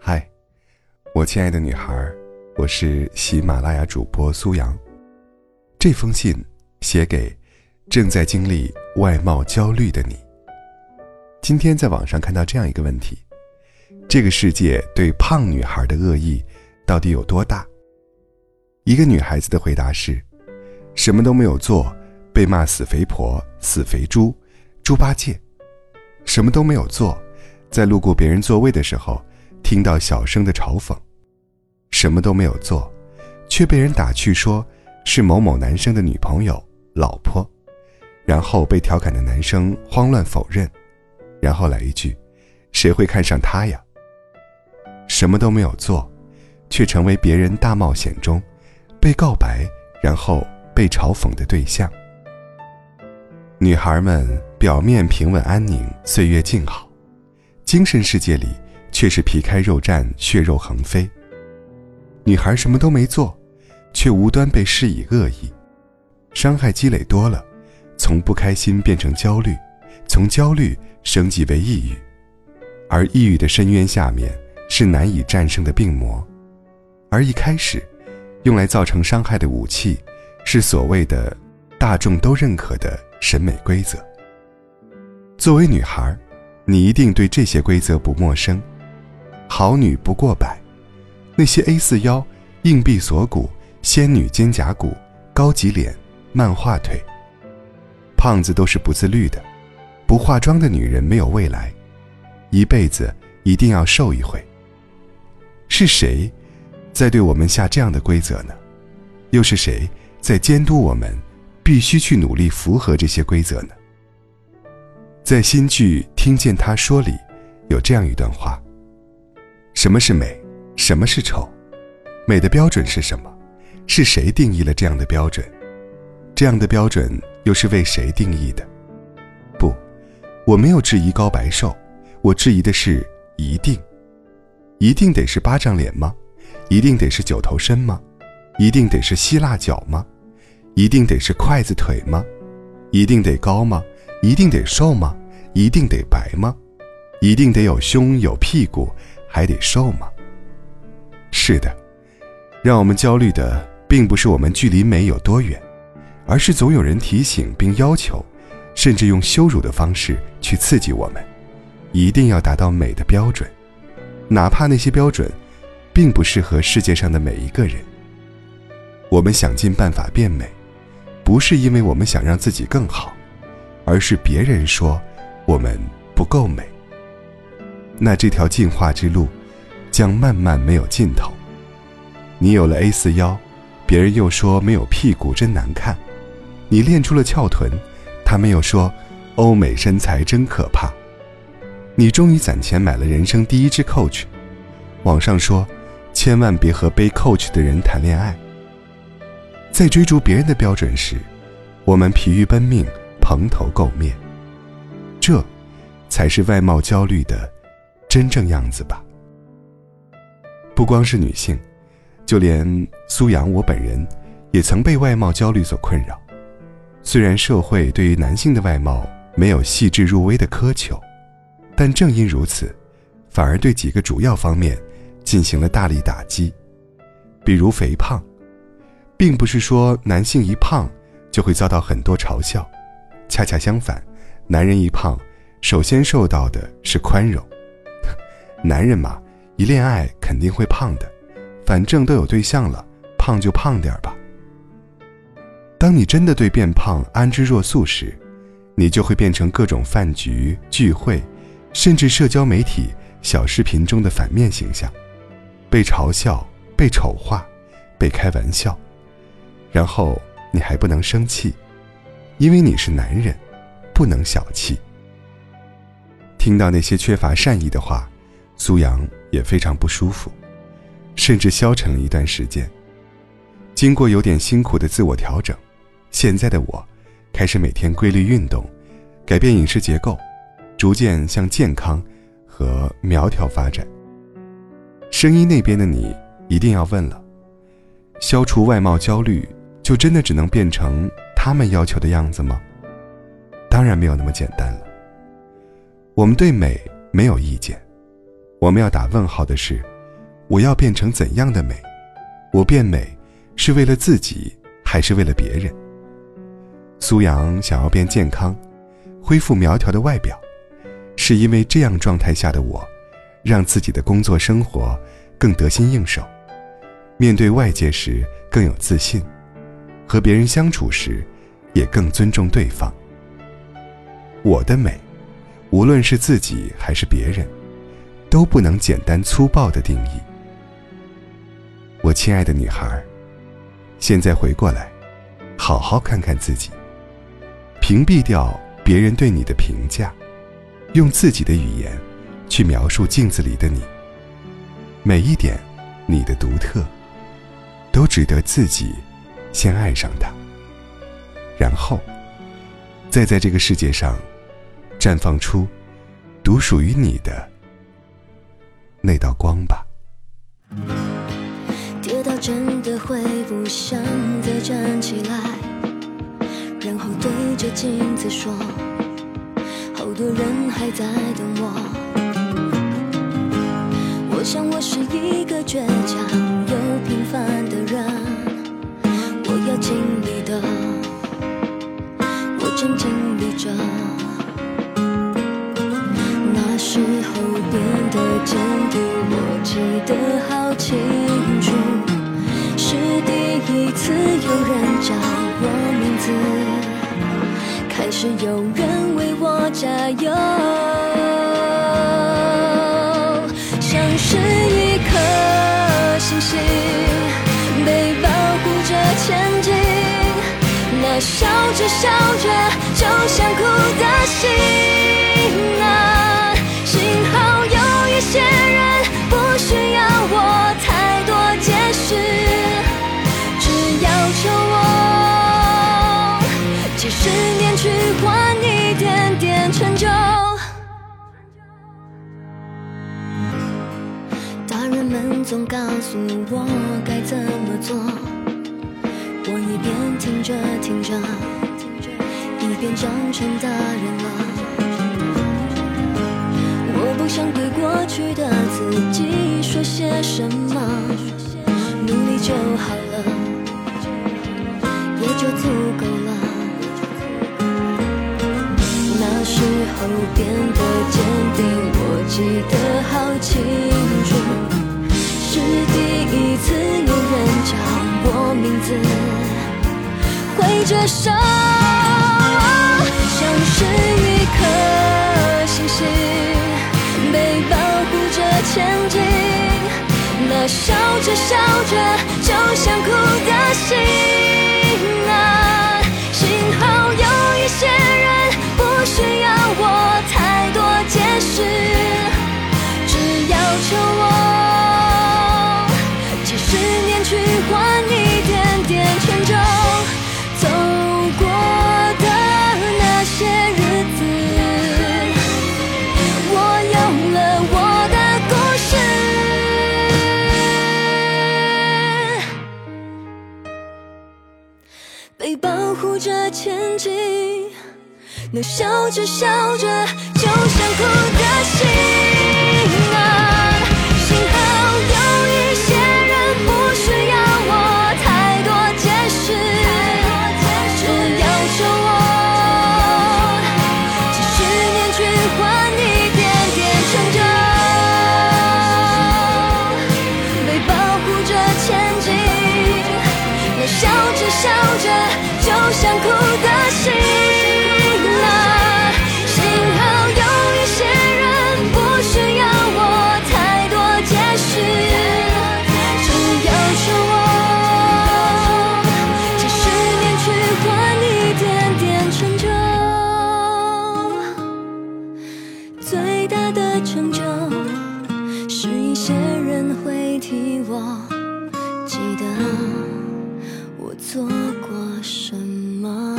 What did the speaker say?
嗨，我亲爱的女孩，我是喜马拉雅主播苏阳。这封信写给正在经历外貌焦虑的你。今天在网上看到这样一个问题：这个世界对胖女孩的恶意到底有多大？一个女孩子的回答是：什么都没有做，被骂死肥婆、死肥猪、猪八戒。什么都没有做，在路过别人座位的时候，听到小声的嘲讽。什么都没有做，却被人打趣说是某某男生的女朋友、老婆，然后被调侃的男生慌乱否认，然后来一句：“谁会看上他呀？”什么都没有做，却成为别人大冒险中。被告白，然后被嘲讽的对象。女孩们表面平稳安宁，岁月静好，精神世界里却是皮开肉绽，血肉横飞。女孩什么都没做，却无端被施以恶意，伤害积累多了，从不开心变成焦虑，从焦虑升级为抑郁，而抑郁的深渊下面是难以战胜的病魔，而一开始。用来造成伤害的武器，是所谓的大众都认可的审美规则。作为女孩，你一定对这些规则不陌生：好女不过百，那些 A 四腰、硬币锁骨、仙女肩胛骨、高级脸、漫画腿，胖子都是不自律的，不化妆的女人没有未来，一辈子一定要瘦一回。是谁？在对我们下这样的规则呢？又是谁在监督我们，必须去努力符合这些规则呢？在新剧《听见他说》里，有这样一段话：什么是美？什么是丑？美的标准是什么？是谁定义了这样的标准？这样的标准又是为谁定义的？不，我没有质疑高白瘦，我质疑的是一定，一定得是巴掌脸吗？一定得是九头身吗？一定得是希腊脚吗？一定得是筷子腿吗？一定得高吗？一定得瘦吗？一定得白吗？一定得有胸有屁股，还得瘦吗？是的，让我们焦虑的并不是我们距离美有多远，而是总有人提醒并要求，甚至用羞辱的方式去刺激我们，一定要达到美的标准，哪怕那些标准。并不适合世界上的每一个人。我们想尽办法变美，不是因为我们想让自己更好，而是别人说我们不够美。那这条进化之路将慢慢没有尽头。你有了 A 四腰，别人又说没有屁股真难看；你练出了翘臀，他们又说欧美身材真可怕。你终于攒钱买了人生第一支 Coach，网上说。千万别和背 Coach 的人谈恋爱。在追逐别人的标准时，我们疲于奔命，蓬头垢面。这，才是外貌焦虑的真正样子吧。不光是女性，就连苏阳我本人，也曾被外貌焦虑所困扰。虽然社会对于男性的外貌没有细致入微的苛求，但正因如此，反而对几个主要方面。进行了大力打击，比如肥胖，并不是说男性一胖就会遭到很多嘲笑，恰恰相反，男人一胖，首先受到的是宽容。男人嘛，一恋爱肯定会胖的，反正都有对象了，胖就胖点吧。当你真的对变胖安之若素时，你就会变成各种饭局、聚会，甚至社交媒体小视频中的反面形象。被嘲笑，被丑化，被开玩笑，然后你还不能生气，因为你是男人，不能小气。听到那些缺乏善意的话，苏阳也非常不舒服，甚至消沉了一段时间。经过有点辛苦的自我调整，现在的我，开始每天规律运动，改变饮食结构，逐渐向健康和苗条发展。声音那边的你一定要问了：消除外貌焦虑，就真的只能变成他们要求的样子吗？当然没有那么简单了。我们对美没有意见，我们要打问号的是：我要变成怎样的美？我变美是为了自己，还是为了别人？苏阳想要变健康，恢复苗条的外表，是因为这样状态下的我，让自己的工作生活更得心应手，面对外界时更有自信，和别人相处时也更尊重对方。我的美。无论是自己还是别人，都不能简单粗暴的定义。我亲爱的女孩，现在回过来，好好看看自己，屏蔽掉别人对你的评价，用自己的语言去描述镜子里的你。每一点你的独特，都值得自己先爱上他，然后再在这个世界上。绽放出独属于你的那道光吧。跌倒真的会不想再站起来，然后对着镜子说：好多人还在等我。我想我是一个倔强又平凡的人，要经历的，我正经历着。那时候变得坚定，我记得好清楚，是第一次有人叫我名字，开始有人为我加油，像是一颗星星前进，那笑着笑着就想哭的心啊。幸好有一些人不需要我太多解释，只要求我几十年去换一点点成就。大人们总告诉我该着，一边长成大人了。我不想对过去的自己说些什么，努力就好了，也就足够了。那时候变得坚定，我记得好清楚，是第一次有人叫我名字，着手，像是一颗星星。被保护着前进，那笑着笑着就想哭的心前进，那笑着笑着就想哭的心的成就，是一些人会替我记得我做过什么。